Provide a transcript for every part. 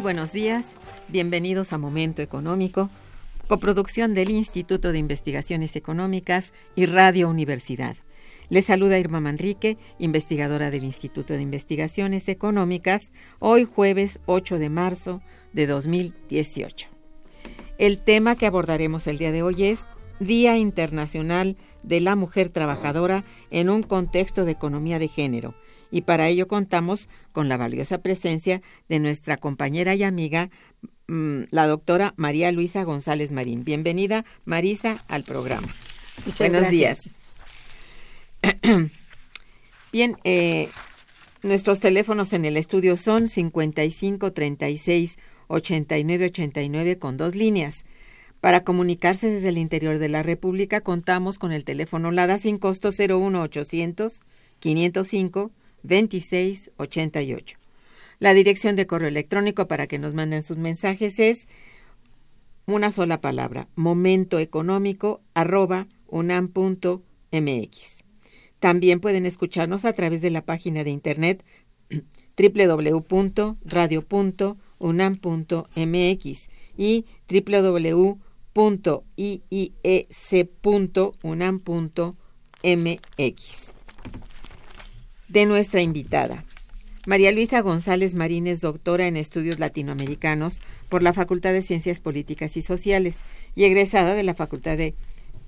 Muy buenos días, bienvenidos a Momento Económico, coproducción del Instituto de Investigaciones Económicas y Radio Universidad. Les saluda Irma Manrique, investigadora del Instituto de Investigaciones Económicas, hoy jueves 8 de marzo de 2018. El tema que abordaremos el día de hoy es Día Internacional de la Mujer Trabajadora en un contexto de economía de género y para ello contamos con la valiosa presencia de nuestra compañera y amiga, mm, la doctora María Luisa González Marín. Bienvenida, Marisa, al programa. Buenos días. Bien, eh, nuestros teléfonos en el estudio son 55 36 89 89 con dos líneas. Para comunicarse desde el interior de la República contamos con el teléfono LADA sin costo 01 800 505 2688. La dirección de correo electrónico para que nos manden sus mensajes es una sola palabra, momentoeconómico arroba. También pueden escucharnos a través de la página de internet www.radio.unam.mx y www.iiec.unam.mx de nuestra invitada. María Luisa González Marín es doctora en estudios latinoamericanos por la Facultad de Ciencias Políticas y Sociales y egresada de la Facultad de,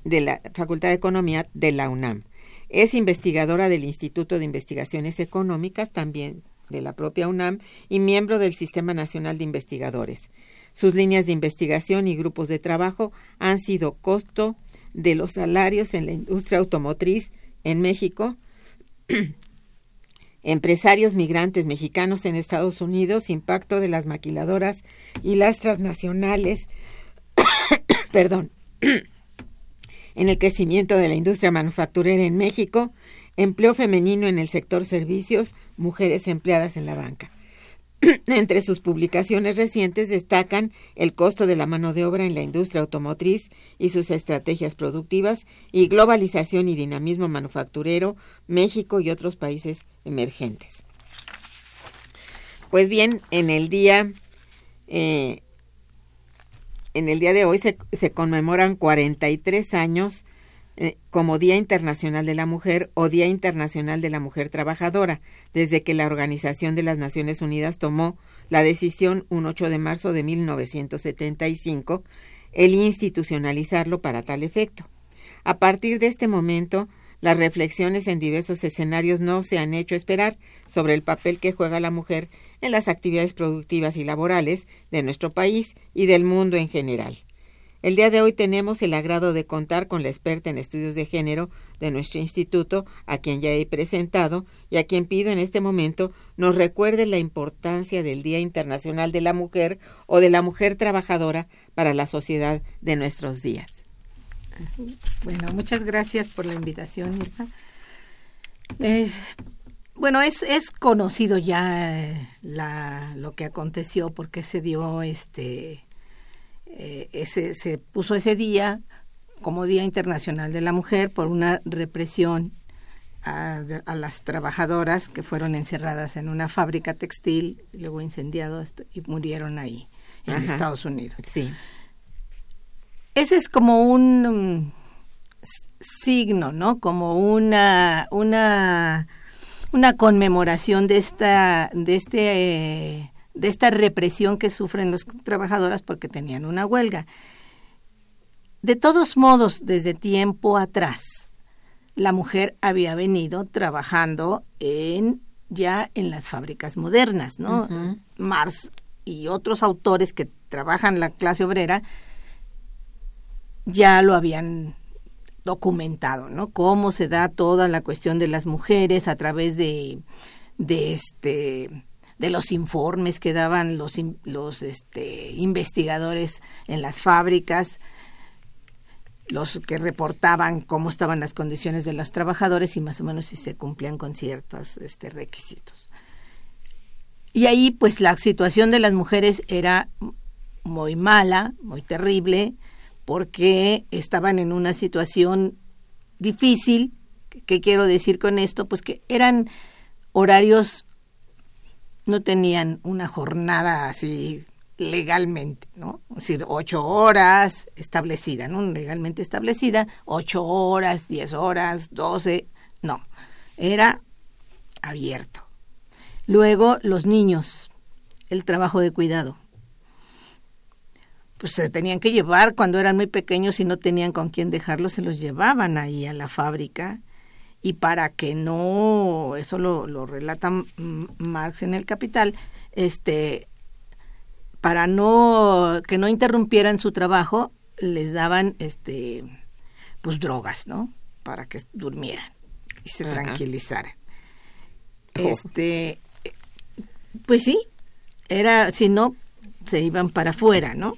de la Facultad de Economía de la UNAM. Es investigadora del Instituto de Investigaciones Económicas, también de la propia UNAM, y miembro del Sistema Nacional de Investigadores. Sus líneas de investigación y grupos de trabajo han sido costo de los salarios en la industria automotriz en México, empresarios migrantes mexicanos en Estados Unidos, impacto de las maquiladoras y las transnacionales, perdón, en el crecimiento de la industria manufacturera en México, empleo femenino en el sector servicios, mujeres empleadas en la banca. Entre sus publicaciones recientes destacan el costo de la mano de obra en la industria automotriz y sus estrategias productivas y globalización y dinamismo manufacturero, México y otros países emergentes. Pues bien, en el día, eh, en el día de hoy se, se conmemoran 43 años eh, como Día Internacional de la Mujer o Día Internacional de la Mujer Trabajadora, desde que la Organización de las Naciones Unidas tomó la decisión un 8 de marzo de 1975 el institucionalizarlo para tal efecto. A partir de este momento, las reflexiones en diversos escenarios no se han hecho esperar sobre el papel que juega la mujer en las actividades productivas y laborales de nuestro país y del mundo en general. El día de hoy tenemos el agrado de contar con la experta en estudios de género de nuestro instituto, a quien ya he presentado y a quien pido en este momento nos recuerde la importancia del Día Internacional de la Mujer o de la Mujer Trabajadora para la sociedad de nuestros días. Bueno, muchas gracias por la invitación, Irma. bueno, es, es conocido ya eh, la, lo que aconteció porque se dio este eh, ese, se puso ese día como Día Internacional de la Mujer por una represión a, las trabajadoras que fueron encerradas en una fábrica textil, luego incendiado y murieron ahí, en Estados Unidos. Sí. Ese es como un mm, signo, ¿no? Como una, una, una conmemoración de esta, de este eh, de esta represión que sufren las trabajadoras porque tenían una huelga. De todos modos, desde tiempo atrás, la mujer había venido trabajando en ya en las fábricas modernas, ¿no? Mars y otros autores que trabajan la clase obrera ya lo habían documentado, ¿no? Cómo se da toda la cuestión de las mujeres a través de, de este de los informes que daban los, los este, investigadores en las fábricas, los que reportaban cómo estaban las condiciones de los trabajadores y más o menos si se cumplían con ciertos este, requisitos. Y ahí pues la situación de las mujeres era muy mala, muy terrible, porque estaban en una situación difícil. ¿Qué quiero decir con esto? Pues que eran horarios no tenían una jornada así legalmente, ¿no? Es decir, ocho horas establecida, ¿no? Legalmente establecida, ocho horas, diez horas, doce, no, era abierto. Luego, los niños, el trabajo de cuidado. Pues se tenían que llevar cuando eran muy pequeños y no tenían con quién dejarlos, se los llevaban ahí a la fábrica y para que no, eso lo, lo relata Marx en el Capital, este, para no, que no interrumpieran su trabajo, les daban, este, pues drogas, ¿no? Para que durmieran y se tranquilizaran. Este, pues sí, era, si no, se iban para afuera, ¿no?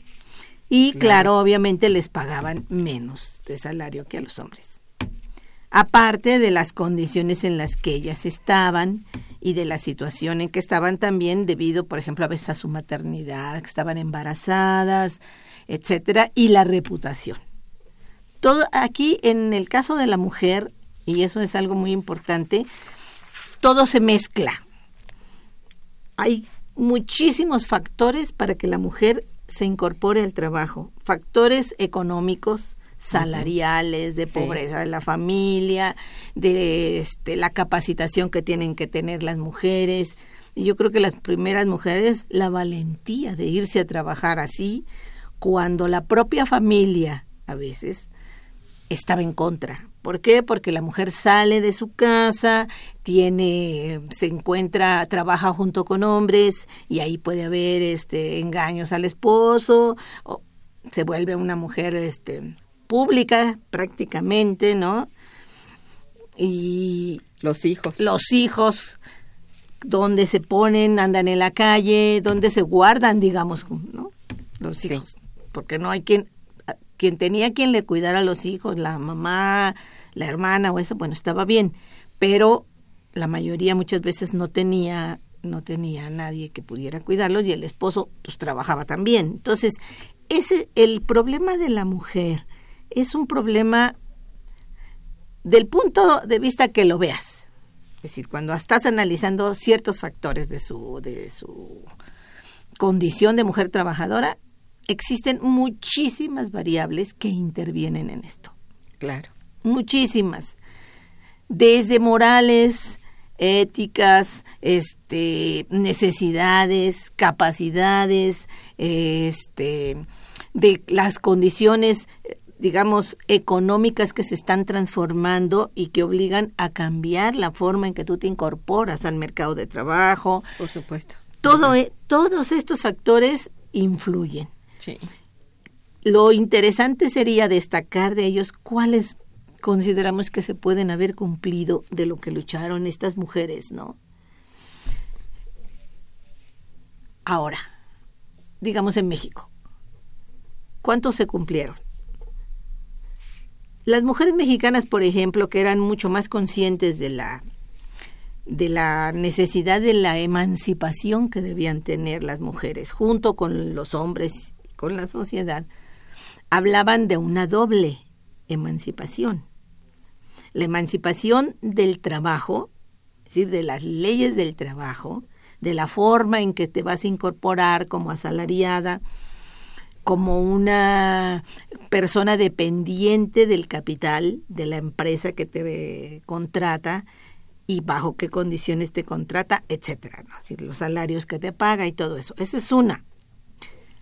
Y claro, obviamente les pagaban menos de salario que a los hombres aparte de las condiciones en las que ellas estaban y de la situación en que estaban también debido, por ejemplo, a veces a su maternidad, que estaban embarazadas, etcétera, y la reputación. Todo aquí en el caso de la mujer, y eso es algo muy importante, todo se mezcla. Hay muchísimos factores para que la mujer se incorpore al trabajo, factores económicos, salariales, de pobreza de la familia, de este, la capacitación que tienen que tener las mujeres. Y yo creo que las primeras mujeres, la valentía de irse a trabajar así, cuando la propia familia a veces estaba en contra. ¿Por qué? Porque la mujer sale de su casa, tiene, se encuentra, trabaja junto con hombres y ahí puede haber este engaños al esposo, o se vuelve una mujer este pública prácticamente, ¿no? Y los hijos. Los hijos, donde se ponen, andan en la calle, donde se guardan, digamos, ¿no? Los hijos. Porque no hay quien, quien tenía quien le cuidara a los hijos, la mamá, la hermana o eso, bueno, estaba bien. Pero la mayoría muchas veces no tenía no tenía nadie que pudiera cuidarlos y el esposo pues trabajaba también. Entonces, ese el problema de la mujer es un problema del punto de vista que lo veas. Es decir, cuando estás analizando ciertos factores de su, de su condición de mujer trabajadora, existen muchísimas variables que intervienen en esto. Claro. muchísimas, desde morales, éticas, este, necesidades, capacidades, este, de las condiciones, digamos, económicas que se están transformando y que obligan a cambiar la forma en que tú te incorporas al mercado de trabajo. Por supuesto. Todo, e, todos estos factores influyen. Sí. Lo interesante sería destacar de ellos cuáles consideramos que se pueden haber cumplido de lo que lucharon estas mujeres, ¿no? Ahora, digamos en México, ¿cuántos se cumplieron? Las mujeres mexicanas, por ejemplo, que eran mucho más conscientes de la de la necesidad de la emancipación que debían tener las mujeres junto con los hombres y con la sociedad, hablaban de una doble emancipación. La emancipación del trabajo, es decir, de las leyes del trabajo, de la forma en que te vas a incorporar como asalariada, como una persona dependiente del capital de la empresa que te contrata y bajo qué condiciones te contrata, etcétera, los salarios que te paga y todo eso. Esa es una.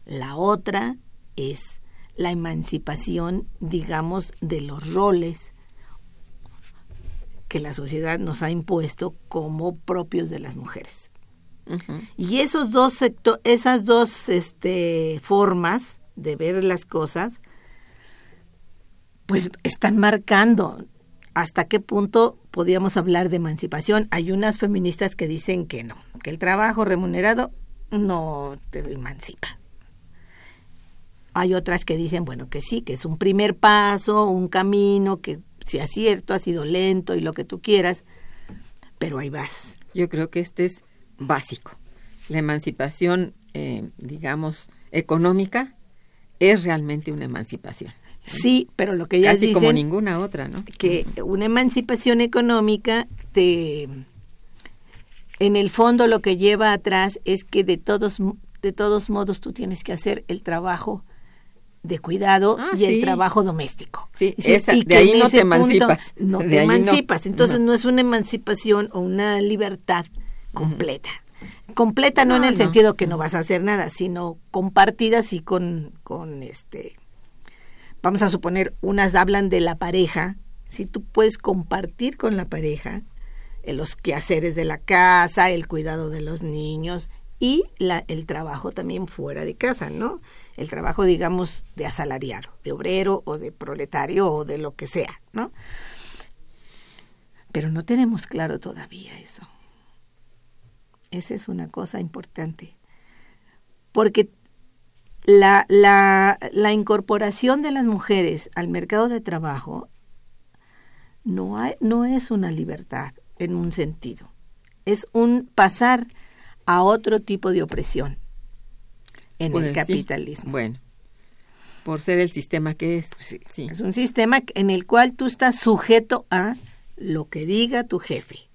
La otra es la emancipación, digamos, de los roles que la sociedad nos ha impuesto como propios de las mujeres. Y esos dos sector, esas dos este, formas de ver las cosas, pues están marcando hasta qué punto podíamos hablar de emancipación. Hay unas feministas que dicen que no, que el trabajo remunerado no te emancipa. Hay otras que dicen, bueno, que sí, que es un primer paso, un camino, que si es cierto, ha sido lento y lo que tú quieras, pero ahí vas. Yo creo que este es básico. La emancipación, eh, digamos, económica es realmente una emancipación. Sí, pero lo que ya Casi como ninguna otra, ¿no? Que una emancipación económica te en el fondo lo que lleva atrás es que de todos de todos modos tú tienes que hacer el trabajo de cuidado Ah, y el trabajo doméstico. Sí, Sí, esa- y de ahí no te emancipas. No De te emancipas. Entonces no es una emancipación o una libertad completa. Completa no, en el no. sentido que no vas a hacer nada, sino compartida así con, con este vamos a suponer, unas hablan de la pareja, si tú puedes compartir con la pareja eh, los quehaceres de la casa, el cuidado de los niños y la, el trabajo también fuera de casa, ¿no? El trabajo, digamos, de asalariado, de obrero o de proletario o de lo que sea, ¿no? Pero no tenemos claro todavía eso. Esa es una cosa importante. Porque la, la, la incorporación de las mujeres al mercado de trabajo no, hay, no es una libertad en un sentido, es un pasar a otro tipo de opresión en Pues el sí. capitalismo. Bueno, por ser el sistema que es. Sí, sí. Es un sistema en el cual tú estás sujeto a lo que diga tu jefe.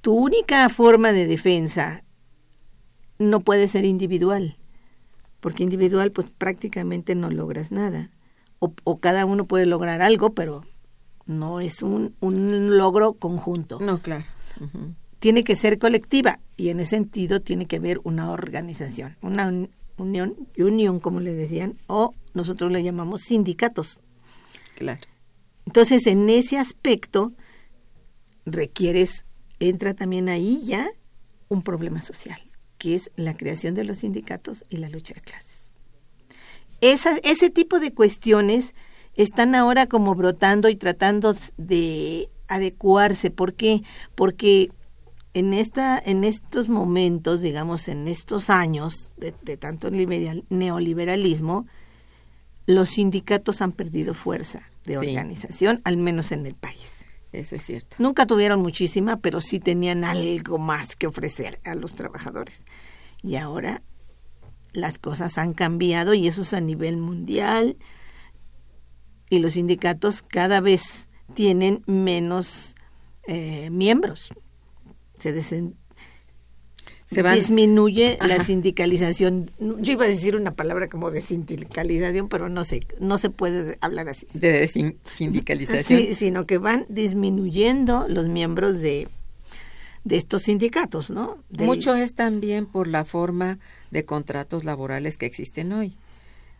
Tu única forma de defensa no puede ser individual, porque individual pues prácticamente no logras nada. O, o cada uno puede lograr algo, pero no es un, un logro conjunto. No, claro. Tiene que ser colectiva y en ese sentido tiene que haber una organización, una un- unión, unión como le decían, o nosotros le llamamos sindicatos. Claro. Entonces, en ese aspecto, requieres, entra también ahí ya un problema social, que es la creación de los sindicatos y la lucha de clases. Esa, ese tipo de cuestiones están ahora como brotando y tratando de adecuarse. ¿Por qué? Porque en, esta, en estos momentos, digamos, en estos años de, de tanto liberal- neoliberalismo, los sindicatos han perdido fuerza de Sí. organización, al menos en el país. Eso es cierto. Nunca tuvieron muchísima, pero sí tenían algo más que ofrecer a los trabajadores. Y ahora las cosas han cambiado y eso es a nivel mundial. Y los sindicatos cada vez tienen menos eh, miembros. Se desen- Se van- disminuye la sindicalización. Yo iba a decir una palabra como de sindicalización, pero no sé, no se puede hablar así. de sin- sindicalización. Sí, sino que van disminuyendo los miembros de, de estos sindicatos, ¿no? Del- Mucho es también por la forma de contratos laborales que existen hoy.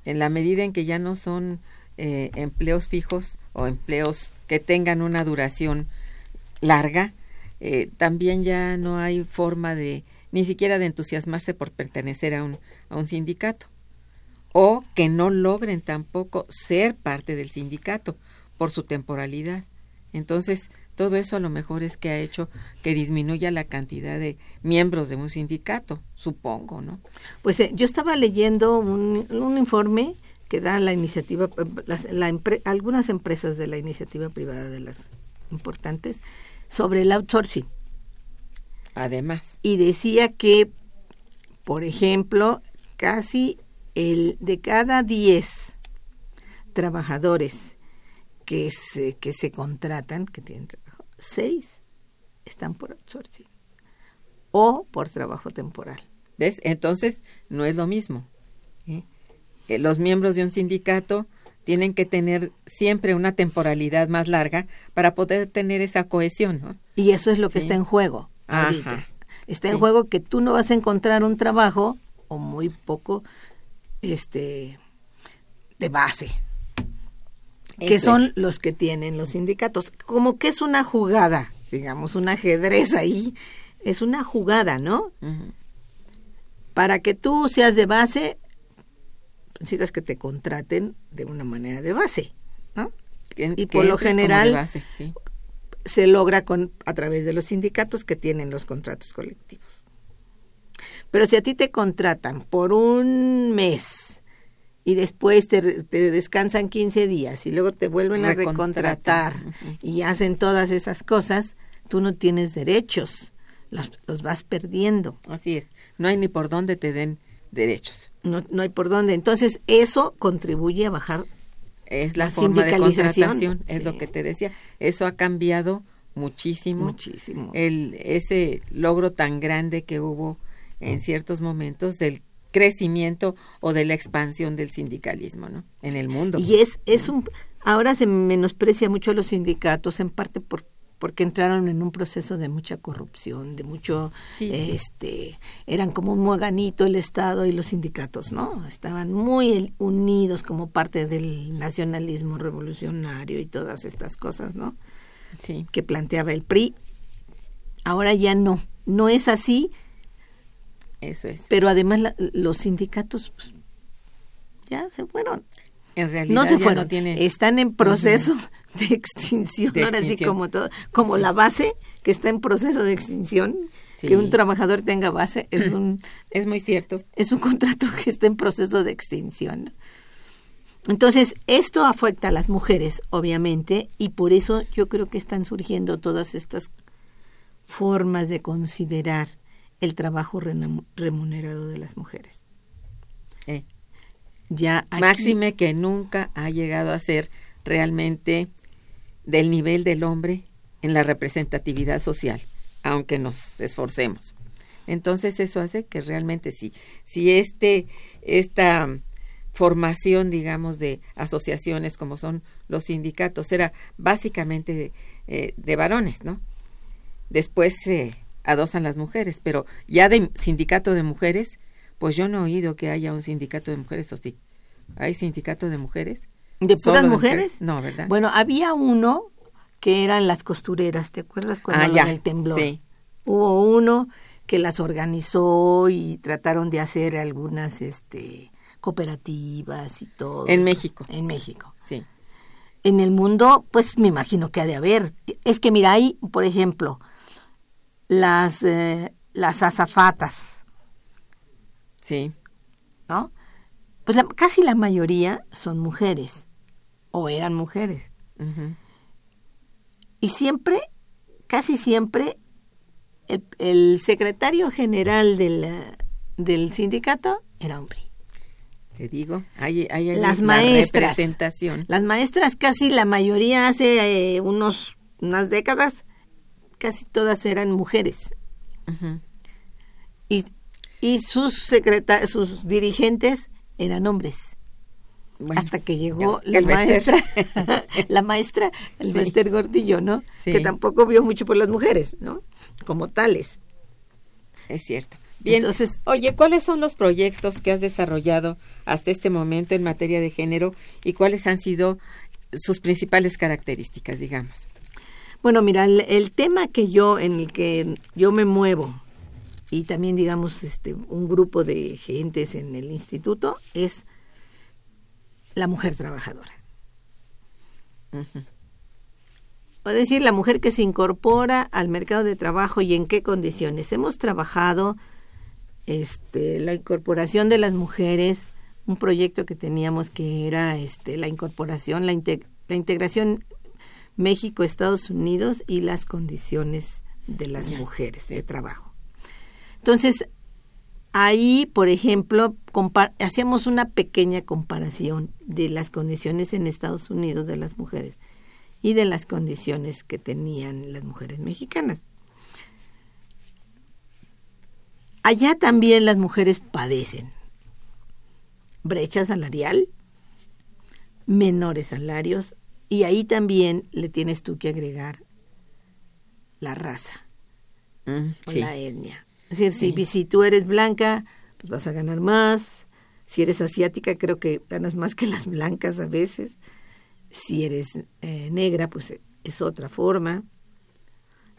En la medida en que ya no son eh, empleos fijos o empleos que tengan una duración larga, eh, también ya no hay forma de ni siquiera de entusiasmarse por pertenecer a un, a un sindicato o que no logren tampoco ser parte del sindicato por su temporalidad. Entonces, todo eso a lo mejor es que ha hecho que disminuya la cantidad de miembros de un sindicato, supongo, ¿no? Pues eh, yo estaba leyendo un, un informe que da la iniciativa, eh, las- la algunas empresas de la iniciativa privada de las importantes sobre el outsourcing Además, y decía que, por ejemplo, casi el de cada 10 trabajadores que se, que se contratan, que tienen trabajo, 6 están por outsourcing o por trabajo temporal. ¿ves? Entonces, no es lo mismo. ¿eh? Eh, Los miembros de un sindicato tienen que tener siempre una temporalidad más larga para poder tener esa cohesión, ¿no? Y eso es lo que Sí. está en juego Ajá. ahorita. Está en juego que tú no vas a encontrar un trabajo o muy poco este de base, que Eso son es. los que tienen los sindicatos. Como que es una jugada, digamos, un ajedrez ahí, es una jugada, ¿no? Para que tú seas de base, necesitas que te contraten de una manera de base, ¿no? Y por lo general, base, sí. Se logra con a través de los sindicatos que tienen los contratos colectivos. Pero si a ti te contratan por un mes y después te, te descansan 15 días y luego te vuelven a recontratar y hacen todas esas cosas, tú no tienes derechos, los, los vas perdiendo. Así es. No hay ni por dónde te den derechos. No, no hay por dónde. Entonces, eso contribuye a bajar Es la, La forma de contratación, es lo que te decía. Eso ha cambiado muchísimo. muchísimo. El, ese logro tan grande que hubo en ciertos momentos del crecimiento o de la expansión del sindicalismo, ¿no? En el mundo. Y es, es un, ahora se menosprecia mucho a los sindicatos, en parte por, porque entraron en un proceso de mucha corrupción, de mucho, Sí. este, eran como un mueganito el Estado y los sindicatos, ¿no? Estaban muy unidos como parte del nacionalismo revolucionario y todas estas cosas, ¿no? Sí. Que planteaba el PRI. Ahora ya no, no es así, Eso es. pero además la- los sindicatos pues, ya se fueron. En realidad no se fueron, no tiene están en proceso de extinción, De ahora sí extinción. como todo, como la base que está en proceso de extinción, Sí. que un trabajador tenga base es un es muy cierto. es un contrato que está en proceso de extinción. Entonces, esto afecta a las mujeres, obviamente, y por eso yo creo que están surgiendo todas estas formas de considerar el trabajo remunerado de las mujeres. Ya Máxime que nunca ha llegado a ser realmente del nivel del hombre en la representatividad social, aunque nos esforcemos. Entonces eso hace que realmente sí, si este esta formación, digamos, de asociaciones como son los sindicatos era básicamente eh, de varones, ¿no? Después se adosan las mujeres, pero ya de sindicato de mujeres, pues yo no he oído que haya un sindicato de mujeres, ¿o sí? ¿Hay sindicato de mujeres? ¿De ¿Solo puras mujeres? No, ¿verdad? Bueno, había uno que eran las costureras, ¿te acuerdas cuando Ah, ya, del temblor? sí. Hubo uno que las organizó y trataron de hacer algunas este cooperativas y todo. En México. En México. Sí. En el mundo, pues me imagino que ha de haber. Es que mira, hay, por ejemplo, las eh, las azafatas, Sí. ¿no? Pues la- casi la mayoría son mujeres o eran mujeres. Y siempre, casi siempre, el, el secretario general del, del sindicato era hombre. Te digo, hay, hay Las la maestras. representación. Las maestras casi la mayoría hace eh, unos unas décadas, casi todas eran mujeres. Y, y sus, secreta sus dirigentes eran hombres. hasta que llegó la maestra, la maestra, el sí. Gordillo, ¿no? Que tampoco vio mucho por las mujeres, ¿no? Como tales. Es cierto. Bien, entonces, oye, ¿cuáles son los proyectos que has desarrollado hasta este momento en materia de género y cuáles han sido sus principales características, digamos? Bueno, mira, el, tema que yo en el que yo me muevo y también digamos este un grupo de gentes en el instituto es la mujer trabajadora. O decir, la mujer que se incorpora al mercado de trabajo y en qué condiciones. Hemos trabajado este, la incorporación de las mujeres, un proyecto que teníamos que era este, la incorporación, la, la integración México-Estados Unidos y las condiciones de las mujeres de trabajo. Entonces, ahí, por ejemplo, hacíamos una pequeña comparación de las condiciones en Estados Unidos de las mujeres y de las condiciones que tenían las mujeres mexicanas. Allá también las mujeres padecen brecha salarial, menores salarios, y ahí también le tienes tú que agregar la raza mm, o la etnia. Es decir, si, tú eres blanca, pues vas a ganar más. Si eres asiática, creo que ganas más que las blancas a veces. Si eres eh, negra, pues es otra forma.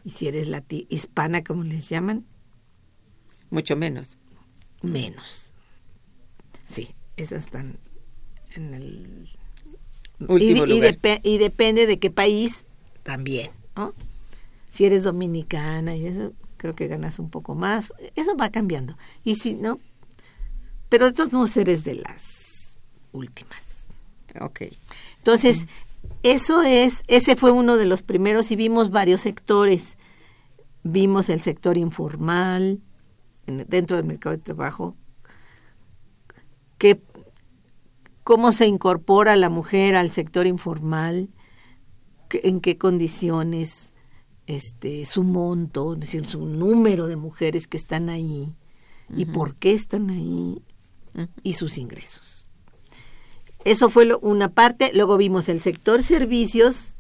Y si eres hispana, como les llaman. Mucho menos. Menos. Sí, esas están en el y, depende de qué país también, ¿no? Si eres dominicana y eso, creo que ganas un poco más. Eso va cambiando. Y si no, pero de todos modos eres de las últimas. Ok. Entonces, eso es, ese fue uno de los primeros y vimos varios sectores. Vimos el sector informal, dentro del mercado de trabajo, que cómo se incorpora la mujer al sector informal, en qué condiciones, este, su monto, es decir, su número de mujeres que están ahí y por qué están ahí y sus ingresos. Eso fue una parte. Luego vimos el sector servicios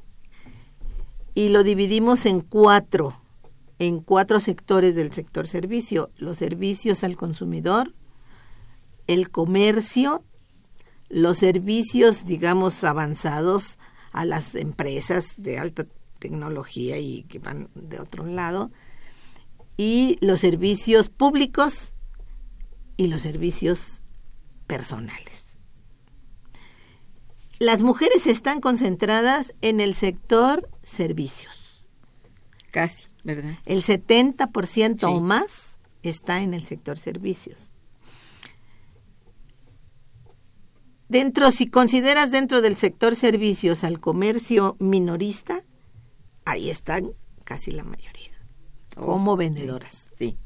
y lo dividimos en cuatro, en cuatro sectores del sector servicio. Los servicios al consumidor, el comercio, los servicios, digamos, avanzados a las empresas de alta tecnología y que van de otro lado, y los servicios públicos y los servicios personales. Las mujeres están concentradas en el sector servicios. Casi, ¿verdad? El 70% o más está en el sector servicios. Dentro, si consideras dentro del sector servicios al comercio minorista, ahí están casi la mayoría, como vendedoras. Sí.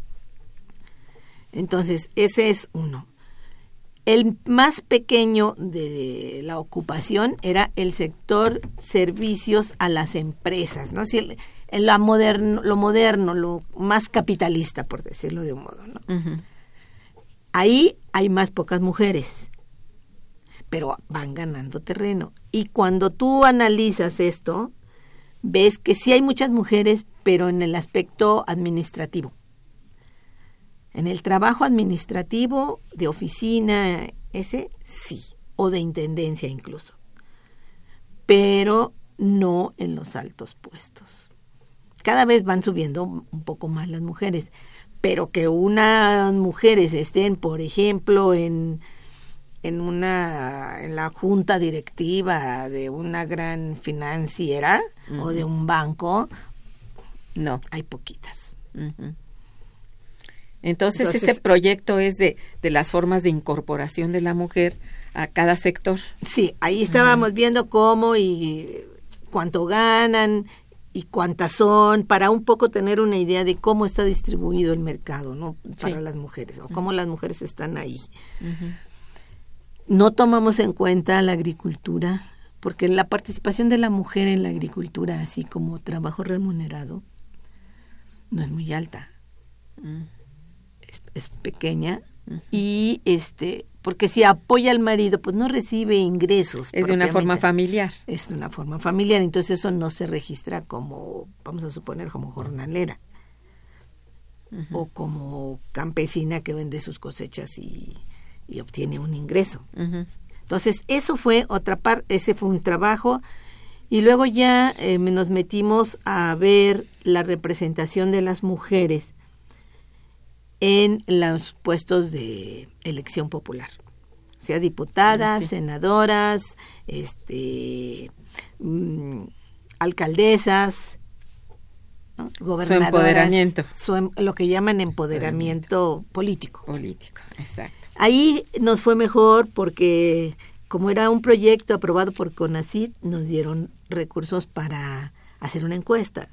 Entonces, ese es uno. El más pequeño de la ocupación era el sector servicios a las empresas, ¿no? Si el, lo, moderno, lo moderno, lo más capitalista, por decirlo de un modo, ¿no? Ahí hay más pocas mujeres pero van ganando terreno. Y cuando tú analizas esto, ves que sí hay muchas mujeres, pero en el aspecto administrativo. En el trabajo administrativo, de oficina, ese sí, o de intendencia incluso. Pero no en los altos puestos. Cada vez van subiendo un poco más las mujeres, pero que unas mujeres estén, por ejemplo, en en una en la junta directiva de una gran financiera o de un banco no hay poquitas. Entonces, ese proyecto es de, de las formas de incorporación de la mujer a cada sector. Sí ahí estábamos viendo cómo y cuánto ganan y cuántas son para un poco tener una idea de cómo está distribuido el mercado no para las mujeres o cómo las mujeres están ahí no tomamos en cuenta la agricultura, porque la participación de la mujer en la agricultura, así como trabajo remunerado, no es muy alta. Mm. es, es pequeña y este porque si apoya al marido pues no recibe ingresos Es de una forma familiar. es de una forma familiar entonces eso no se registra como vamos a suponer como jornalera o como campesina que vende sus cosechas y, y obtiene un ingreso entonces, eso fue otra parte, ese fue un trabajo. Y luego ya eh, nos metimos a ver la representación de las mujeres en los puestos de elección popular. O sea, diputadas, Sí. senadoras, este, mm, alcaldesas, ¿no? gobernadoras. empoderamiento. su em- lo que llaman empoderamiento político. Político, exacto. Ahí nos fue mejor porque como era un proyecto aprobado por CONACYT, nos dieron recursos para hacer una encuesta.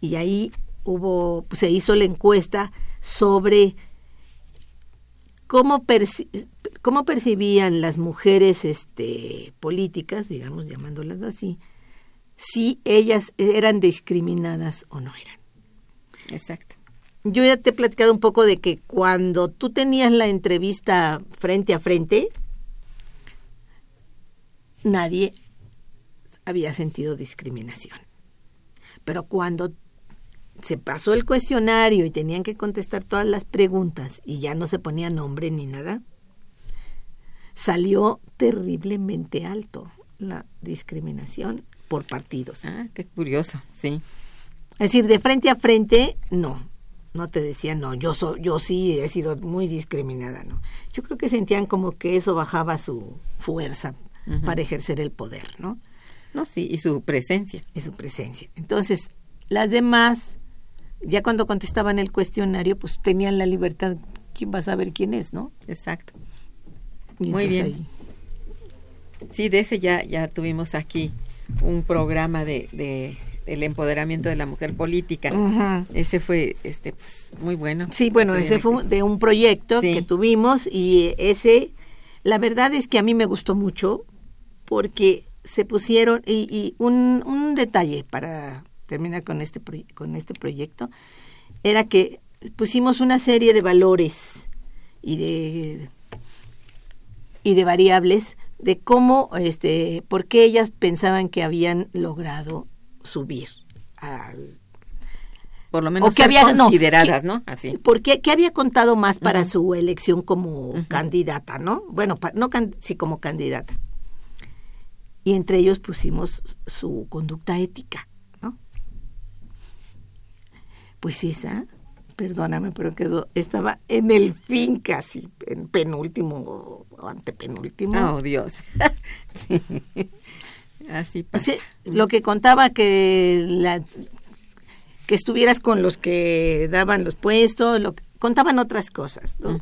Y ahí hubo, pues, se hizo la encuesta sobre cómo, perci- cómo percibían las mujeres este, políticas, digamos, llamándolas así, si ellas eran discriminadas o no eran. Exacto. Yo ya te he platicado un poco de que cuando tú tenías la entrevista frente a frente, nadie había sentido discriminación. Pero cuando se pasó el cuestionario y tenían que contestar todas las preguntas y ya no se ponía nombre ni nada, salió terriblemente alto la discriminación por partidos. Ah, qué curioso, sí. Es decir, de frente a frente, no. No te decían, no, yo, so, yo sí he sido muy discriminada, no. Yo creo que sentían como que eso bajaba su fuerza para ejercer el poder, ¿no? No, sí, y su presencia. Y su presencia. Entonces, las demás, ya cuando contestaban el cuestionario, pues tenían la libertad, ¿quién va a saber quién es, no? Exacto. Y Muy bien. Sí, de ese ya, ya tuvimos aquí un programa de, de el empoderamiento de la mujer política. Ese fue este pues muy bueno. Sí, bueno, ese fue de un proyecto Sí. que tuvimos y ese, la verdad es que a mí me gustó mucho porque se pusieron, y, y un, un detalle para terminar con este, con este proyecto, era que pusimos una serie de valores y de, y de variables de cómo, este, por qué ellas pensaban que habían logrado subir al, Por lo menos o que había no, consideradas, ¿no? Así. ¿Por qué, había contado más para su elección como candidata, no? Bueno, pa- no can- sí como candidata. Y entre ellos pusimos su conducta ética, ¿no? Pues esa, perdóname, pero quedó, estaba en el fin casi, en penúltimo o antepenúltimo. Oh, Dios. Sí. Así pasa. lo que contaba que la, que estuvieras con los que daban los puestos, lo contaban otras cosas, ¿no?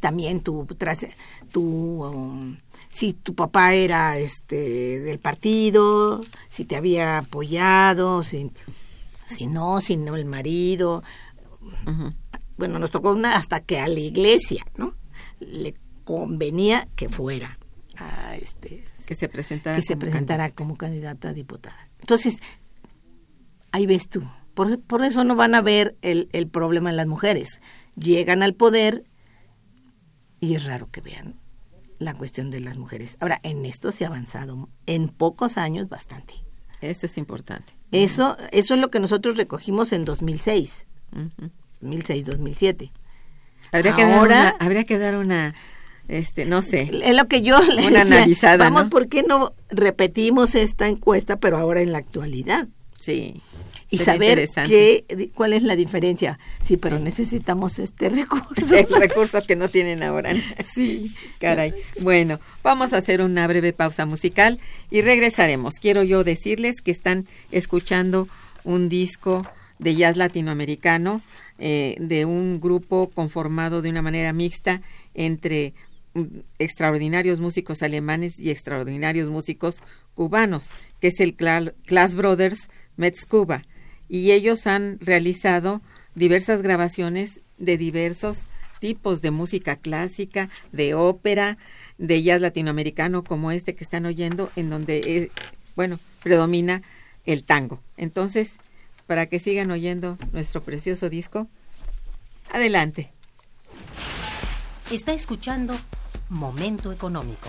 También tu tras, tu um, si tu papá era este del partido, si te había apoyado, si si no, si no el marido, Bueno, nos tocó una hasta que a la iglesia, ¿no? Le convenía que fuera a este Que se presentara. que se como presentara candidata. como candidata a diputada. Entonces, ahí ves tú. Por, por eso no van a ver el, el problema en las mujeres. Llegan al poder y es raro que vean la cuestión de las mujeres. Ahora, en esto se ha avanzado en pocos años bastante. Esto es importante. Eso, eso es lo que nosotros recogimos en 2006, Ujú. 2006, 2007. Habría que Ahora- dar una, habría que dar una, este, no sé, Es lo que yo le Una decía, analizada, Vamos, ¿no? ¿por qué no repetimos esta encuesta, pero ahora en la actualidad? sí. y saber qué, cuál es la diferencia. Sí, pero necesitamos este recurso. El recurso que no tienen ahora. Sí. Caray. Bueno, vamos a hacer una breve pausa musical y regresaremos. Quiero yo decirles que están escuchando un disco de jazz latinoamericano eh, de un grupo conformado de una manera mixta entre mm, extraordinarios músicos alemanes y extraordinarios músicos cubanos, que es el Cla- Class Brothers Metz Cuba. Y ellos han realizado diversas grabaciones de diversos tipos de música clásica, de ópera, de jazz latinoamericano como este que están oyendo, en donde, eh, bueno, predomina el tango. Entonces, para que sigan oyendo nuestro precioso disco. Adelante. Está escuchando Momento Económico.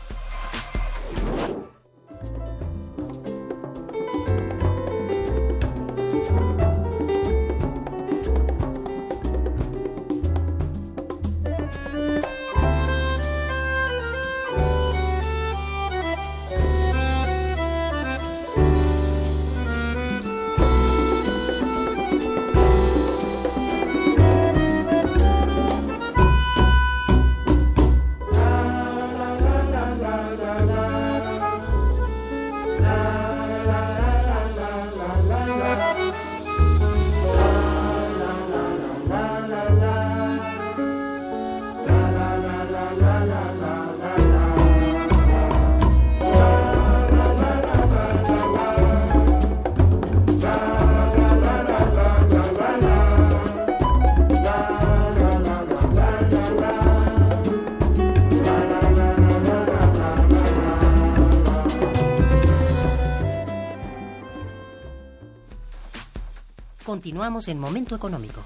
Continuamos en Momento Económico.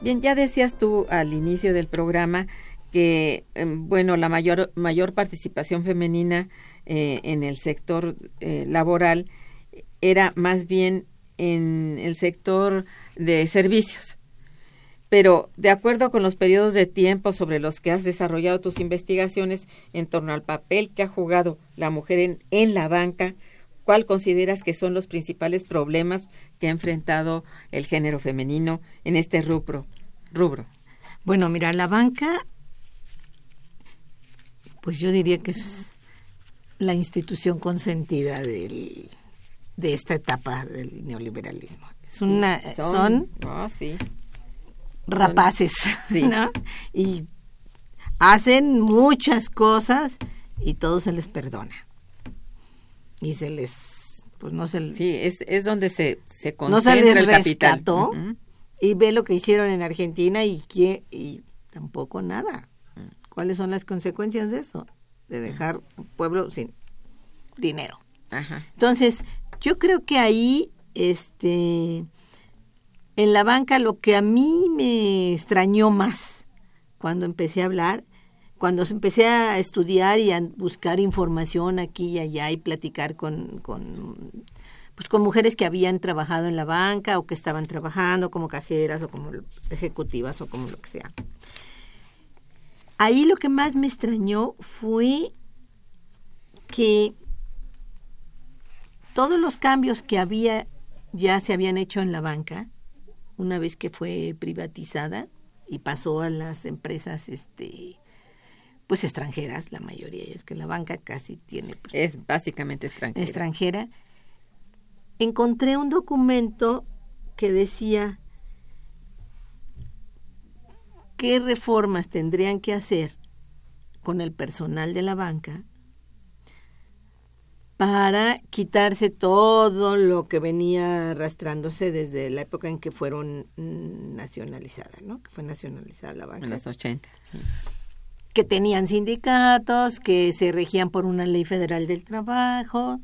Bien, ya decías tú al inicio del programa que, em, bueno, la mayor, mayor participación femenina eh, en el sector eh, laboral era más bien en el sector de servicios. Pero de acuerdo con los periodos de tiempo sobre los que has desarrollado tus investigaciones en torno al papel que ha jugado la mujer en, en la banca, ¿cuál consideras que son los principales problemas que ha enfrentado el género femenino en este rubro? rubro? Bueno, mira, la banca, pues yo diría que es la institución consentida del, de esta etapa del neoliberalismo. Es una, son, oh, sí. rapaces, ¿no? Y hacen muchas cosas y todo se les perdona. Y se les, pues no se les... Sí, es, es donde se, se no se les el capital. Y ve lo que hicieron en Argentina y, que, y tampoco nada. ¿Cuáles son las consecuencias de eso? De dejar un pueblo sin dinero. Ajá. Entonces, yo creo que ahí, este, en la banca lo que a mí me extrañó más cuando empecé a hablar, cuando empecé a estudiar y a buscar información aquí y allá y platicar con, con pues con mujeres que habían trabajado en la banca o que estaban trabajando como cajeras o como ejecutivas o como lo que sea. Ahí lo que más me extrañó fue que todos los cambios que había ya se habían hecho en la banca una vez que fue privatizada y pasó a las empresas este pues extranjeras la mayoría es que la banca casi tiene pues, Es básicamente extranjera. extranjera encontré un documento que decía qué reformas tendrían que hacer con el personal de la banca para quitarse todo lo que venía arrastrándose desde la época en que fueron mm, nacionalizadas, ¿no? Que fue nacionalizada la banca. En los 80. sí. Que tenían sindicatos, que se regían por una ley federal del trabajo,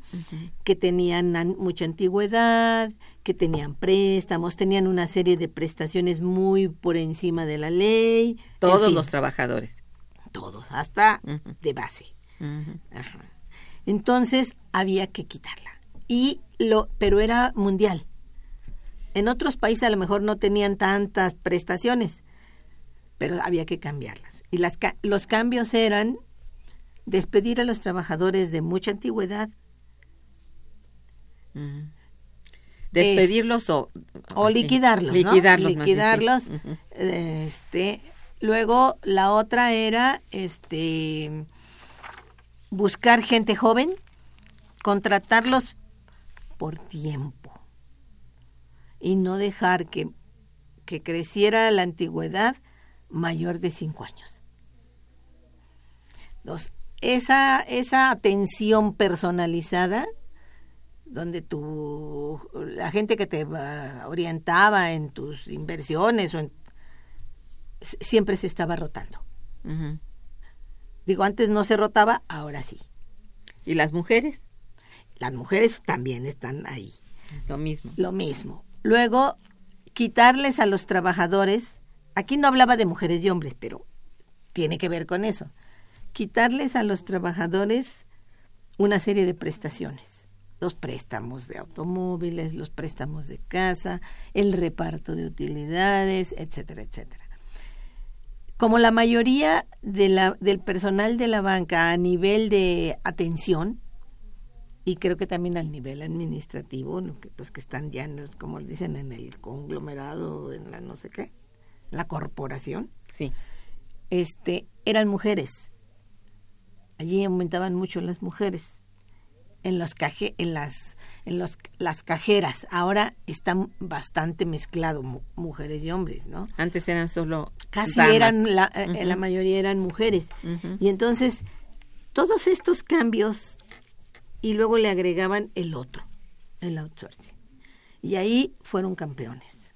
que tenían an- mucha antigüedad, que tenían préstamos, tenían una serie de prestaciones muy por encima de la ley. en Todos fin, los trabajadores. todos, hasta de base. Ajá. Entonces había que quitarla. Y lo, pero era mundial. En otros países a lo mejor no tenían tantas prestaciones, pero había que cambiarlas. Y las, los cambios eran despedir a los trabajadores de mucha antigüedad Ujú. Despedirlos o, o así, liquidarlos, ¿no? Liquidarlos. más bien, sí. Liquidarlos. Este, luego la otra era este buscar gente joven, contratarlos por tiempo y no dejar que, que creciera la antigüedad mayor de cinco años. Dos, esa, esa atención personalizada donde tu la gente que te orientaba en tus inversiones o en- siempre se estaba rotando. Digo, antes no se rotaba, ahora sí. ¿Y las mujeres? Las mujeres también están ahí. Lo mismo. Lo mismo. Luego, quitarles a los trabajadores, aquí no hablaba de mujeres y hombres, pero tiene que ver con eso. Quitarles a los trabajadores una serie de prestaciones. Los préstamos de automóviles, los préstamos de casa, el reparto de utilidades, etcétera, etcétera. Como la mayoría de la, del personal de la banca a nivel de atención, y creo que también al nivel administrativo, los que están ya, en los, como dicen, en el conglomerado, en la no sé qué, la corporación, Sí. este, eran mujeres. Allí aumentaban mucho las mujeres. En los caje, en las, en los, las cajeras, ahora están bastante mezclado mu- mujeres y hombres, ¿no? Antes eran solo Casi damas. eran, la, eh, Ujú. la mayoría eran mujeres. Y entonces, todos estos cambios, y luego le agregaban el otro, el outsourcing. Y ahí fueron campeones.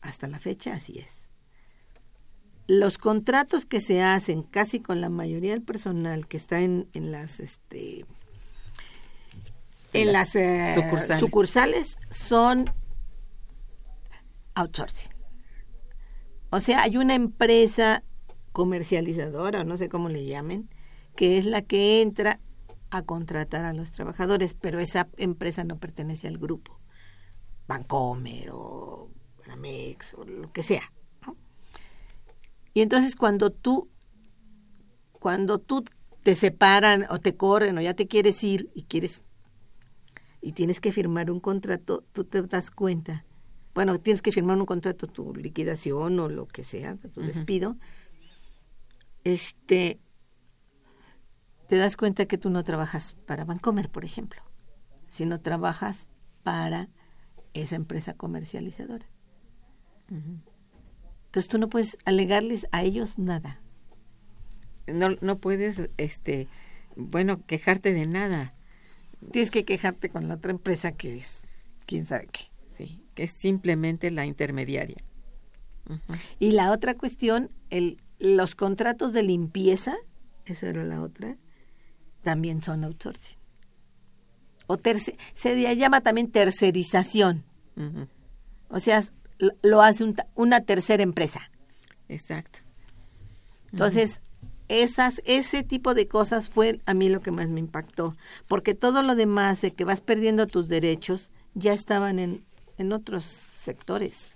Hasta la fecha así es. Los contratos que se hacen casi con la mayoría del personal que está en, en las este en las eh, Sucursales. sucursales son outsourcing. O sea, hay una empresa comercializadora, no sé cómo le llamen, que es la que entra a contratar a los trabajadores, pero esa empresa no pertenece al grupo. Bancomer o Banamex o lo que sea. ¿no? Y entonces cuando tú cuando tú te separan o te corren o ya te quieres ir y quieres y tienes que firmar un contrato, tú te das cuenta. Bueno, tienes que firmar un contrato, tu liquidación o lo que sea, tu despido. Este, te das cuenta que tú no trabajas para Bancomer, por ejemplo, sino trabajas para esa empresa comercializadora. Entonces tú no puedes alegarles a ellos nada. No, no puedes, este, bueno, quejarte de nada. Tienes que quejarte con la otra empresa que es quién sabe qué. Sí, que es simplemente la intermediaria. Y la otra cuestión, el, los contratos de limpieza, eso era la otra, también son outsourcing. O terce- se llama también tercerización. O sea, lo, lo hace un una tercera empresa. Exacto. Entonces, esas, ese tipo de cosas fue a mí lo que más me impactó, porque todo lo demás de que vas perdiendo tus derechos ya estaban en, en otros sectores,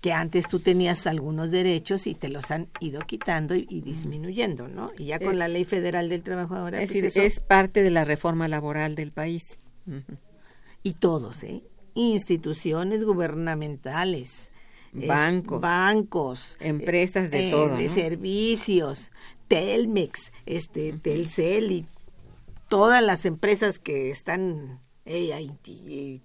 que antes tú tenías algunos derechos y te los han ido quitando y, y disminuyendo, ¿no? Y ya con Eh, la ley federal del trabajo ahora, Es pues decir, eso- es parte de la reforma laboral del país. Y todos, ¿eh? Instituciones gubernamentales, es- Bancos. bancos, Empresas de eh, todo, de ¿no? servicios, Telmex, este, Telcel y todas las empresas que están, AIT,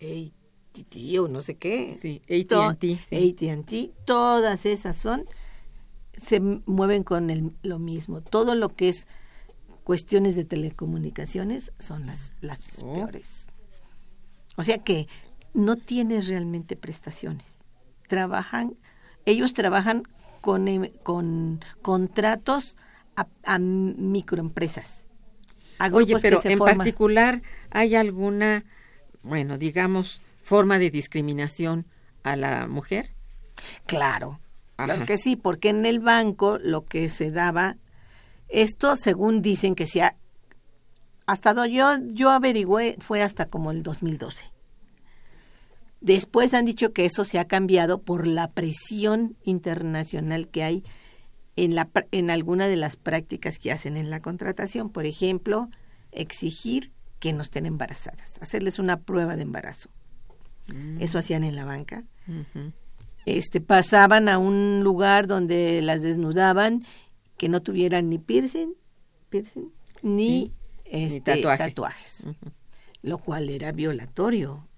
AT&T o no sé qué. Sí, To- AT&T, sí. AT&T, todas esas son se mueven con el- lo mismo. Todo lo que es cuestiones de telecomunicaciones son las, las Oh. peores. O sea que no tienes realmente prestaciones. Trabajan, ellos trabajan con, em- con contratos a, a microempresas. a Oye, pero se en forman. particular, ¿hay alguna, bueno, digamos, forma de discriminación a la mujer? Claro, claro Ajá. que sí, porque en el banco lo que se daba, esto según dicen que sea, hasta do- yo, yo averigüé, fue hasta como el 2012. Después han dicho que eso se ha cambiado por la presión internacional que hay en, la, en alguna de las prácticas que hacen en la contratación. Por ejemplo, exigir que no estén embarazadas, hacerles una prueba de embarazo. Eso hacían en la banca este pasaban a un lugar donde las desnudaban que no tuvieran ni piercing, piercing ni, este, tatuaje. tatuajes, lo cual era violatorio.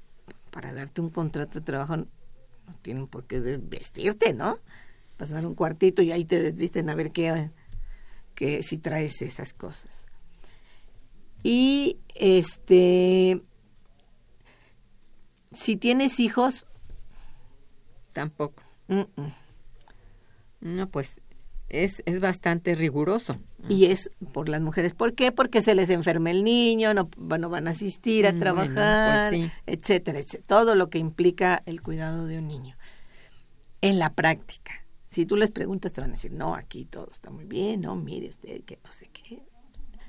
Para darte un contrato de trabajo no tienen por qué vestirte, ¿no? Pasar un cuartito y ahí te desvisten a ver qué, que si traes esas cosas. Y este si tienes hijos, Tampoco. mm, mm. No, pues es, es bastante riguroso. Y es por las mujeres. ¿Por qué? Porque se les enferma el niño, no, no van a asistir a Mm, trabajar, bueno, pues sí. etcétera, etcétera. Todo lo que implica el cuidado de un niño. En la práctica, si tú les preguntas, te van a decir, no, aquí todo está muy bien, no, mire usted, que no sé qué.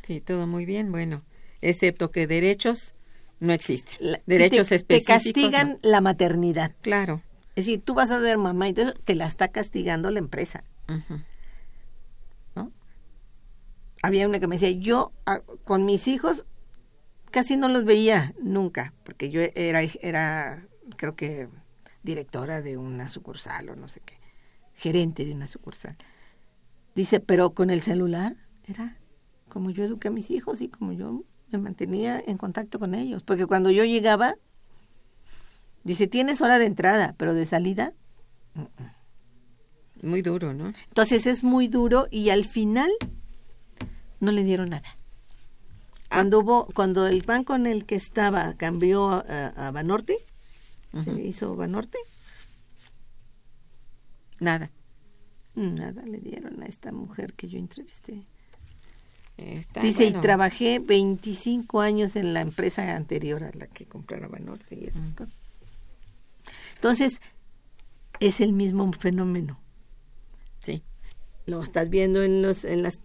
Sí, todo muy bien, bueno, excepto que derechos no existen. La- derechos te, específicos. Te castigan no. la maternidad. Claro. Es decir, tú vas a ser mamá y te la está castigando la empresa. Había una que me decía, yo ah, con mis hijos casi no los veía nunca, porque yo era, era, creo que directora de una sucursal o no sé qué, gerente de una sucursal. Dice, pero con el celular era como yo eduqué a mis hijos y como yo me mantenía en contacto con ellos, porque cuando yo llegaba, dice, tienes hora de entrada, pero de salida, Muy duro, ¿no? entonces es muy duro y al final no le dieron nada. Cuando hubo, cuando el banco en el que estaba cambió a, a Banorte, se hizo Banorte, Nada. nada le dieron a esta mujer que yo entrevisté. Está, Dice, bueno, y trabajé 25 años en la empresa anterior a la que comprara Banorte y esas cosas. Entonces, es el mismo fenómeno. Sí. lo estás viendo en los en las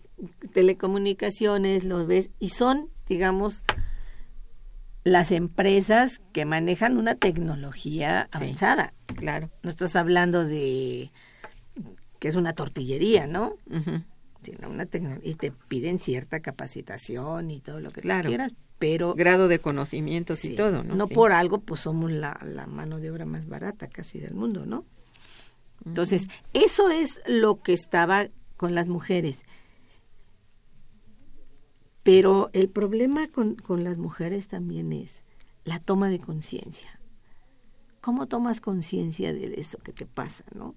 telecomunicaciones, lo ves y son, digamos, las empresas que manejan una tecnología Sí. avanzada. Claro. No estás hablando de que es una tortillería, ¿no? Ujú. Sino una y te piden cierta capacitación y todo lo que Claro. quieras, pero Grado de conocimientos sí, y todo, ¿no? Sí. por algo, pues somos la, la mano de obra más barata casi del mundo, ¿no? Entonces, eso es lo que estaba con las mujeres. Pero el problema con, con las mujeres también es la toma de conciencia. ¿Cómo tomas conciencia de eso que te pasa, no?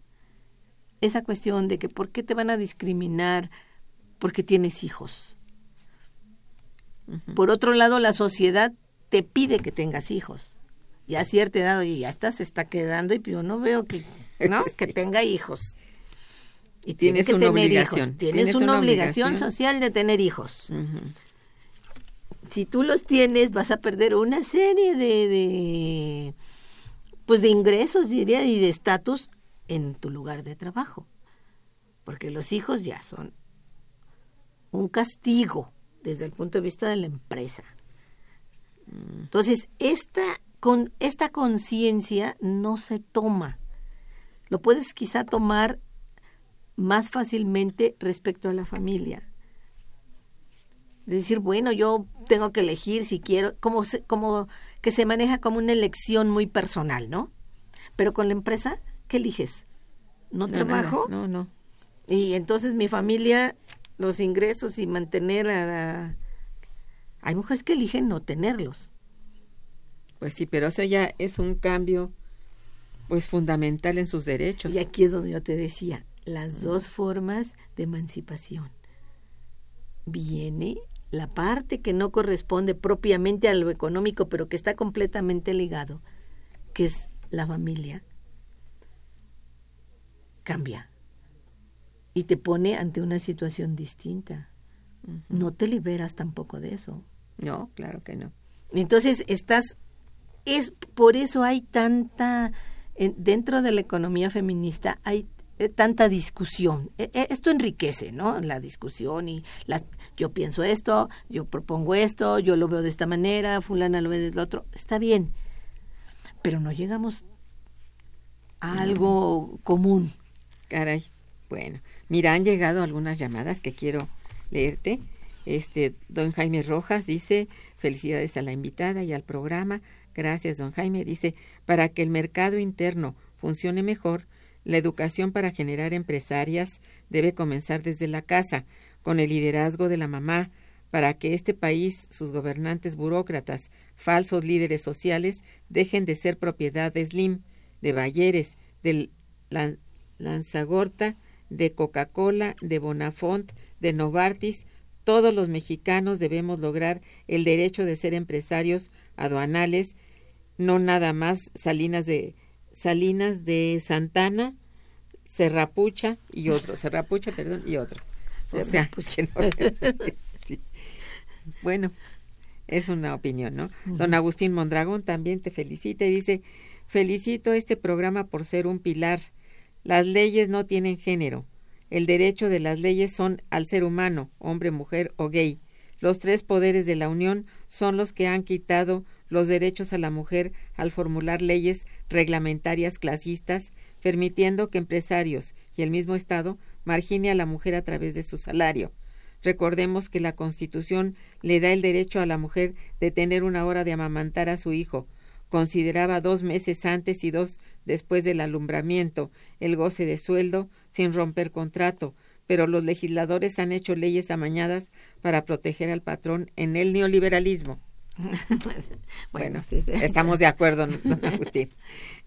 Esa cuestión de que por qué te van a discriminar porque tienes hijos. Por otro lado, la sociedad te pide que tengas hijos. Ya a cierta edad, oye, ya está, se está quedando y yo no veo que, ¿no? que tenga hijos. Y tiene Tienes que una tener obligación, hijos. Tienes, tienes una, una obligación, obligación. social de tener hijos. Si tú los tienes, vas a perder una serie de, de pues de ingresos, diría, y de estatus en tu lugar de trabajo. Porque los hijos ya son un castigo desde el punto de vista de la empresa. Entonces, esta, con, esta conciencia no se toma. Lo puedes quizá tomar más fácilmente respecto a la familia. De decir, bueno, yo tengo que elegir si quiero, como, como que se maneja como una elección muy personal, ¿no? Pero con la empresa, ¿qué eliges? No, No, trabajo. nada. No, no. Y entonces mi familia, los ingresos y mantener a... Hay mujeres que eligen no tenerlos. Pues sí, pero eso ya es un cambio pues fundamental en sus derechos. Y aquí es donde yo te decía, las dos formas de emancipación. Viene la parte que no corresponde propiamente a lo económico, pero que está completamente ligado, que es la familia, cambia y te pone ante una situación distinta. No te liberas tampoco de eso. No, claro que no. Entonces estás, es por eso hay tanta, dentro de la economía feminista hay tanta discusión. E, e, esto enriquece, ¿no? La discusión y las, yo pienso esto, yo propongo esto, yo lo veo de esta manera, fulana lo ve de lo otro. Está bien, pero no llegamos a algo común. Caray. Bueno, mira, han llegado algunas llamadas que quiero leerte. Este, don Jaime Rojas dice, felicidades a la invitada y al programa. Gracias, don Jaime. Dice, para que el mercado interno funcione mejor, la educación para generar empresarias debe comenzar desde la casa, con el liderazgo de la mamá, para que este país, sus gobernantes burócratas, falsos líderes sociales, dejen de ser propiedad de Slim, de Bayeres, de Lanzagorta, de Coca-Cola, de Bonafont, de Novartis, todos los mexicanos debemos lograr el derecho de ser empresarios aduanales, no nada más Salinas de Salinas de Santana, Serrapucha y otros, Serrapucha, perdón, y otros. Bueno, es una opinión, ¿no? Don Agustín Mondragón también te felicita y dice, felicito este programa por ser un pilar. Las leyes no tienen género. El derecho de las leyes son al ser humano, hombre, mujer o gay. Los tres poderes de la Unión son los que han quitado los derechos a la mujer al formular leyes reglamentarias clasistas, permitiendo que empresarios y el mismo Estado margine a la mujer a través de su salario. Recordemos que la Constitución le da el derecho a la mujer de tener una hora de amamantar a su hijo. Consideraba dos meses antes y dos después del alumbramiento el goce de sueldo sin romper contrato, pero los legisladores han hecho leyes amañadas para proteger al patrón en el neoliberalismo. bueno, estamos de acuerdo, don Agustín.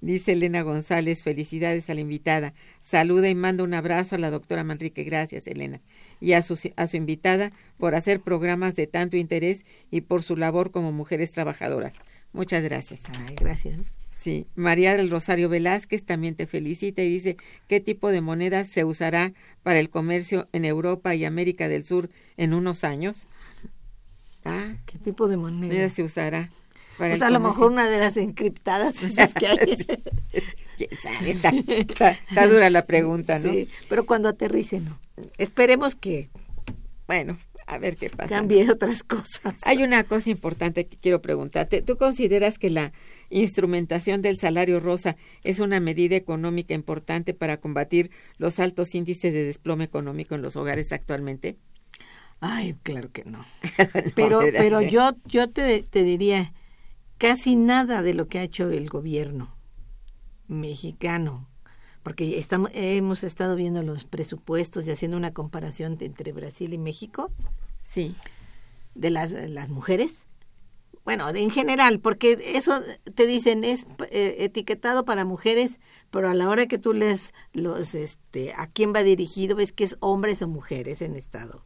Dice Elena González, felicidades a la invitada. Saluda y manda un abrazo a la doctora Manrique. Gracias, Elena. Y a su, a su invitada por hacer programas de tanto interés y por su labor como mujeres trabajadoras. Muchas gracias. Ay, gracias. Sí, María del Rosario Velázquez también te felicita y dice qué tipo de moneda se usará para el comercio en Europa y América del Sur en unos años. Ah, ¿Qué tipo de moneda? se usará? Para pues a lo mejor una de las encriptadas que hay. Está, dura la pregunta, ¿no? Sí, pero cuando aterrice, no. Esperemos que, bueno, a ver qué pasa. Cambie otras cosas. Hay una cosa importante que quiero preguntarte. ¿Tú consideras que la instrumentación del salario rosa es una medida económica importante para combatir los altos índices de desplome económico en los hogares actualmente? Ay, claro que no. pero pero yo yo te, te diría casi nada de lo que ha hecho el gobierno mexicano, porque estamos hemos estado viendo los presupuestos y haciendo una comparación entre Brasil y México. Sí. De las, las mujeres. Bueno, en general, porque eso te dicen es eh, etiquetado para mujeres, pero a la hora que tú lees los, este, a quién va dirigido, ves que es hombres o mujeres en estado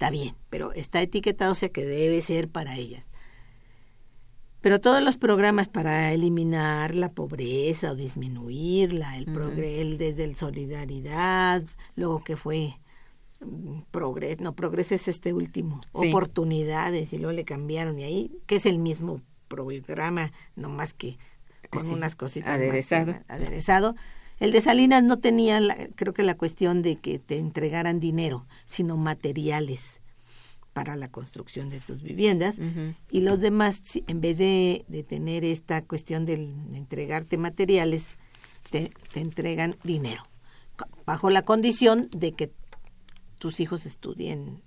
está bien, pero está etiquetado, o sea que debe ser para ellas. Pero todos los programas para eliminar la pobreza o disminuirla, el, progres, desde el solidaridad, luego que fue mm, progres, no, progres es este último, oportunidades, y luego le cambiaron, y ahí, que es el mismo programa, no más que con unas cositas aderezado. aderezado el de Salinas no tenía, creo que la cuestión de que te entregaran dinero, sino materiales para la construcción de tus viviendas. Y los demás, en vez de, tener esta cuestión de, entregarte materiales, te, entregan dinero, bajo la condición de que tus hijos estudien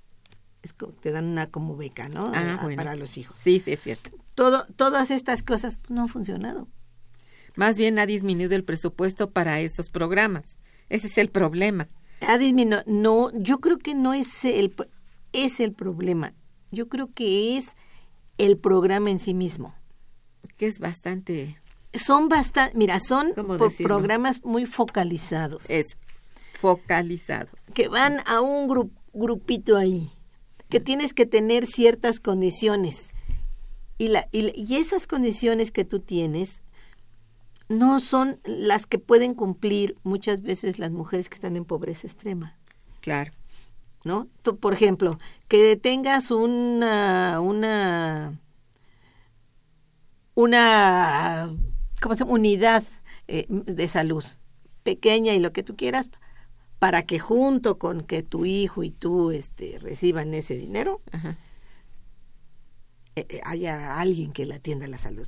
te dan una como beca, ¿no? Ah, para los hijos. Sí, sí, es cierto. Todo, todas estas cosas no han funcionado. Más bien ha disminuido el presupuesto para estos programas. Ese es el problema. Ha disminuido. No, yo creo que no es el, es el problema. Yo creo que es el programa en sí mismo. Que es bastante. Son bastante. Mira, son programas muy focalizados. Es focalizados. Que van a un grupito ahí que tienes que tener ciertas condiciones. Y, la, y, y esas condiciones que tú tienes no son las que pueden cumplir muchas veces las mujeres que están en pobreza extrema. Claro. ¿No? Tú, por ejemplo, que tengas una una una ¿cómo se llama? unidad eh, de salud pequeña y lo que tú quieras para que junto con que tu hijo y tú este reciban ese dinero eh, eh, haya alguien que le atienda la salud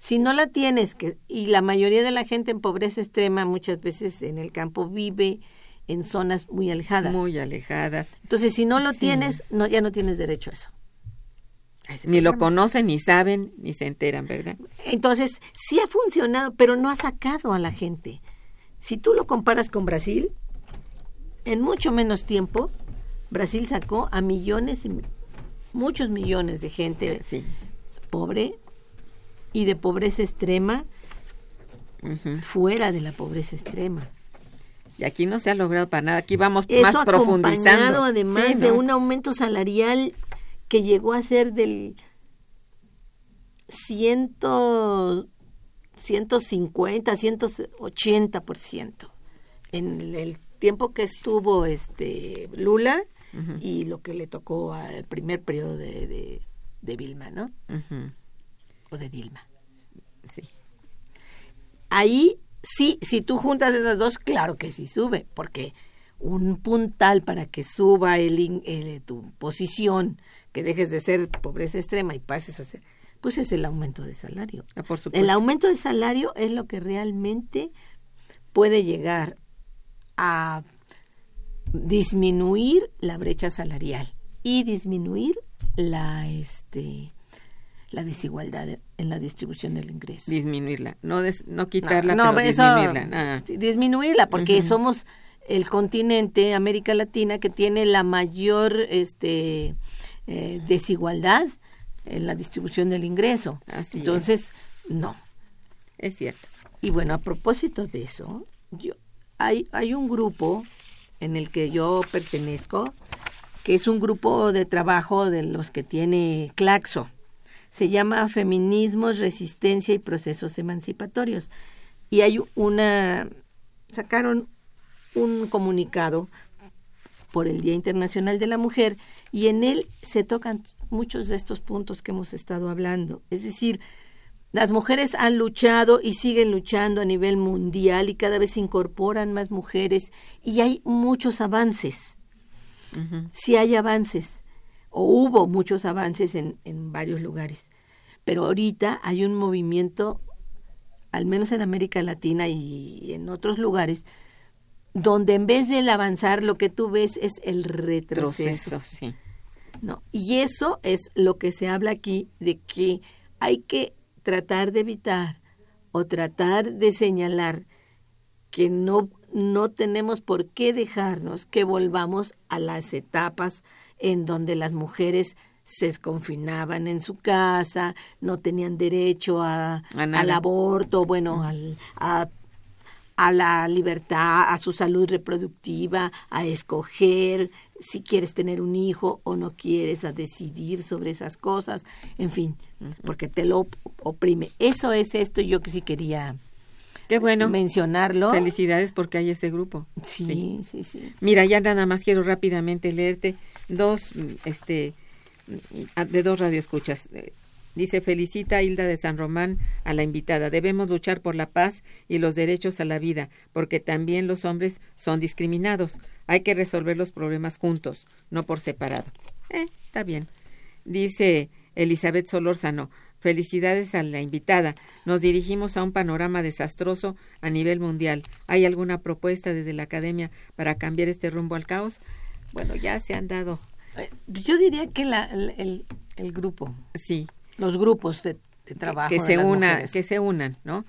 si no la tienes, que, y la mayoría de la gente en pobreza extrema muchas veces en el campo vive en zonas muy alejadas. Muy alejadas. Entonces, si no lo tienes, no, ya no tienes derecho a eso. A ni lo conocen, ni saben, ni se enteran, ¿verdad? Entonces, sí ha funcionado, pero no ha sacado a la gente. Si tú lo comparas con Brasil, en mucho menos tiempo, Brasil sacó a millones y muchos millones de gente sí. pobre y de pobreza extrema fuera de la pobreza extrema. Y aquí no se ha logrado para nada, aquí vamos Eso más profundizando. además Sí, de ¿no? un aumento salarial que llegó a ser del ciento, 150, 180% en el tiempo que estuvo este Lula y lo que le tocó al primer periodo de, de, de Vilma, ¿no? Ujú, O de Dilma. sí. ahí sí, si tú juntas esas dos, claro que sí sube, porque un puntal para que suba el, el- tu posición, que dejes de ser pobreza extrema y pases a ser, pues es el aumento de salario. Ah, por. El aumento de salario es lo que realmente puede llegar a disminuir la brecha salarial y disminuir la este la desigualdad en la distribución del ingreso. Disminuirla, no, des- no quitarla, No, pero eso- disminuirla. Ah, sí, disminuirla, porque somos el continente, América Latina, que tiene la mayor este, eh, desigualdad en la distribución del ingreso. Así es. Entonces, no. es cierto. Y bueno, a propósito de eso, yo, hay, hay un grupo en el que yo pertenezco, que es un grupo de trabajo de los que tiene Claxo. Se llama Feminismos, Resistencia y Procesos Emancipatorios. Y hay una, sacaron un comunicado por el Día Internacional de la Mujer y en él se tocan muchos de estos puntos que hemos estado hablando. Es decir, las mujeres han luchado y siguen luchando a nivel mundial y cada vez se incorporan más mujeres y hay muchos avances. Ujú. Sí hay avances, o hubo muchos avances en, en varios lugares. Pero ahorita hay un movimiento, al menos en América Latina y en otros lugares, donde en vez del avanzar lo que tú ves es el retroceso. Proceso, sí. ¿no? Y eso es lo que se habla aquí de que hay que tratar de evitar o tratar de señalar que no, no tenemos por qué dejarnos que volvamos a las etapas en donde las mujeres se confinaban en su casa, no tenían derecho a, al aborto, bueno, al, a a la libertad, a su salud reproductiva, a escoger si quieres tener un hijo o no quieres, a decidir sobre esas cosas, en fin, porque te lo oprime. Eso es esto, yo que sí quería Qué bueno. mencionarlo. Felicidades porque hay ese grupo. Sí, sí, sí. Mira, ya nada más quiero rápidamente leerte dos, este, de dos radioescuchas. Eh, Dice, felicita Hilda de San Román a la invitada. Debemos luchar por la paz y los derechos a la vida, porque también los hombres son discriminados. Hay que resolver los problemas juntos, no por separado. Eh, está bien. Dice Elizabeth Solórzano, felicidades a la invitada. Nos dirigimos a un panorama desastroso a nivel mundial. ¿Hay alguna propuesta desde la academia para cambiar este rumbo al caos? Bueno, ya se han dado, Eh, Yo diría que la, el, grupo, sí, los grupos de, de trabajo. que de se las una, mujeres. que se unan, ¿no?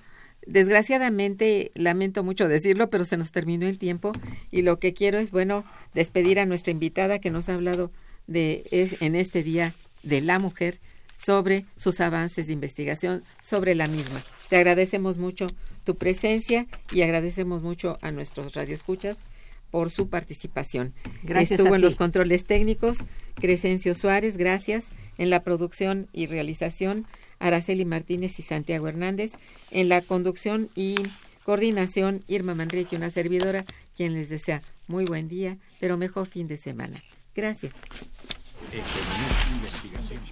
Desgraciadamente, lamento mucho decirlo, pero se nos terminó el tiempo y lo que quiero es, bueno, despedir a nuestra invitada que nos ha hablado de es- en este día de la mujer sobre sus avances de investigación sobre la misma. Te agradecemos mucho tu presencia y agradecemos mucho a nuestros radioescuchas por su participación. Gracias Estuvo a en ti. los controles técnicos Crescencio Suárez, gracias. En la producción y realización Araceli Martínez y Santiago Hernández. En la conducción y coordinación Irma Manrique, una servidora, quien les desea muy buen día, pero mejor fin de semana. Gracias.